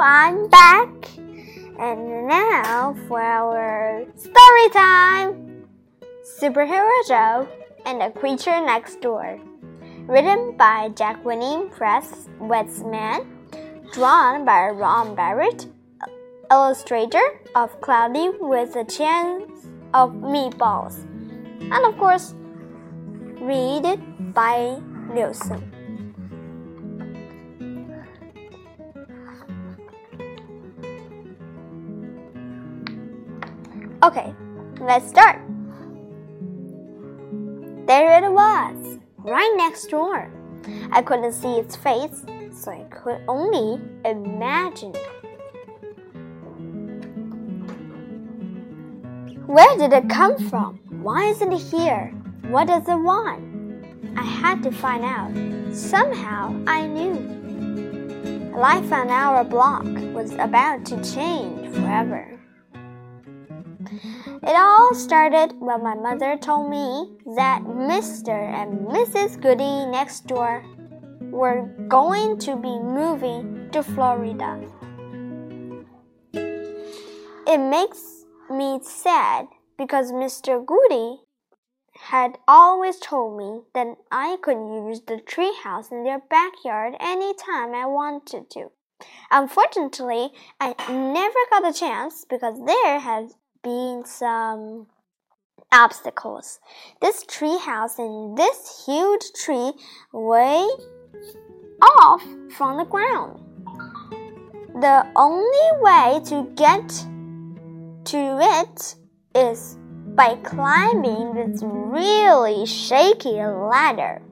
I'm back. And now for our story time superhero show and the Creature Next Door. Written by Jacqueline Preiss Weitzman. Drawn by Ron Barrett. Illustrator of Cloudy with a Chance of Meatballs. And of course, read by Liuson. Okay, let's start. There it was, right next door. I couldn't see its face, so I could only imagine. Where did it come from? Why isn't it here? What does it want? I had to find out. Somehow I knew. Life on our block was about to change forever. It all started when my mother told me that Mr. and Mrs. Goody next door were going to be moving to Florida. It makes me sad because Mr. Goody had always told me that I could use the treehouse in their backyard anytime I wanted to. Unfortunately, I never got a chance because there has been some obstacles. This tree house and this huge tree way off from the ground. The only way to get to it is by climbing this really shaky ladder.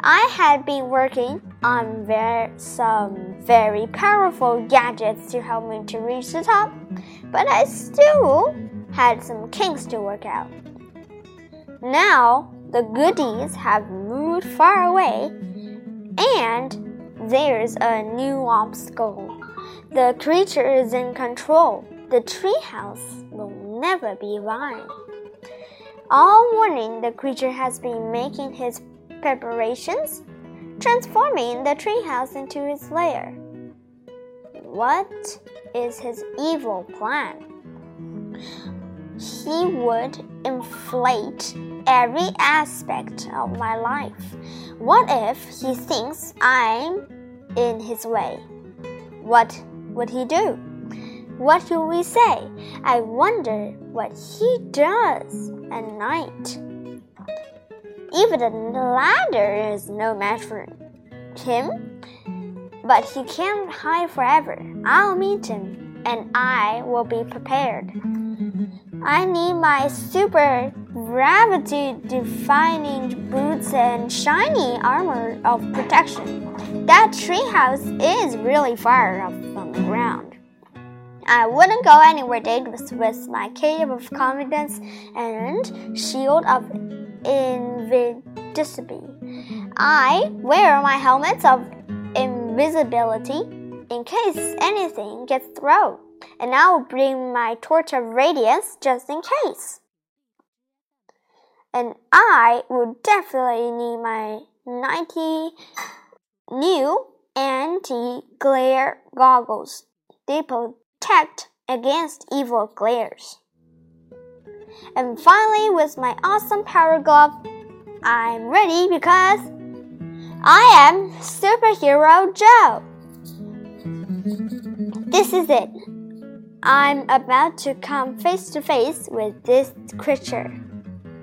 I had been working on ver some very powerful gadgets to help me to reach the top, but I still had some kinks to work out. Now the goodies have moved far away, and there's a new obstacle. The creature is in control. The treehouse will never be mine. All morning, the creature has been making his preparations, transforming the treehouse into his lair. What is his evil plan? He would inflate every aspect of my life. What if he thinks I'm in his way? What would he do? What will we say? I wonder what he does at night. Even the ladder is no match for him, but he can't hide forever. I'll meet him, and I will be prepared. I need my super gravity defying boots and shiny armor of protection. That treehouse is really far up from the ground. I wouldn't go anywhere dangerous with my cape of confidence and shield of invisibility. I wear my helmet of invisibility in case anything gets thrown, and I will bring my torch of radiance just in case. And I will definitely need my 90 new anti glare goggles. They protect against evil glares. And finally, with my awesome power glove, I'm ready because I am Superhero Joe. This is it. I'm about to come face to face with this creature.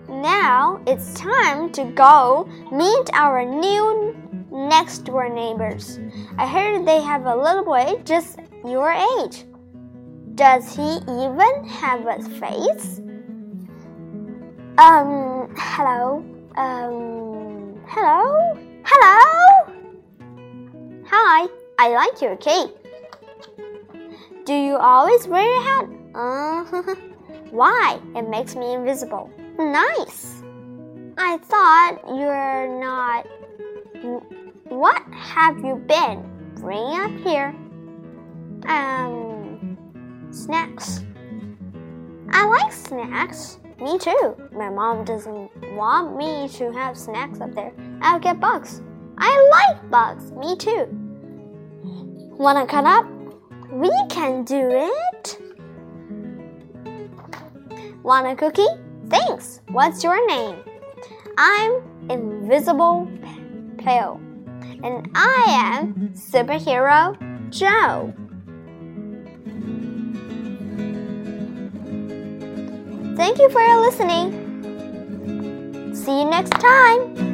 Now it's time to go meet our new next door neighbors. I heard they have a little boy just your age. Does he even have a face? Um, hello. Um, hello? Hello? Hi, I like your cape. Do you always wear a hat? Uh, why? It makes me invisible. Nice. I thought you're not. What have you been? Bring up here. Um, snacks. I like snacks. Me too. My mom doesn't want me to have snacks up there. I'll get bugs. I like bugs. Me too. Wanna cut up? We can do it. Want a cookie? Thanks. What's your name? I'm Invisible Pill. And I am Superhero Joe. Thank you for your listening. See you next time.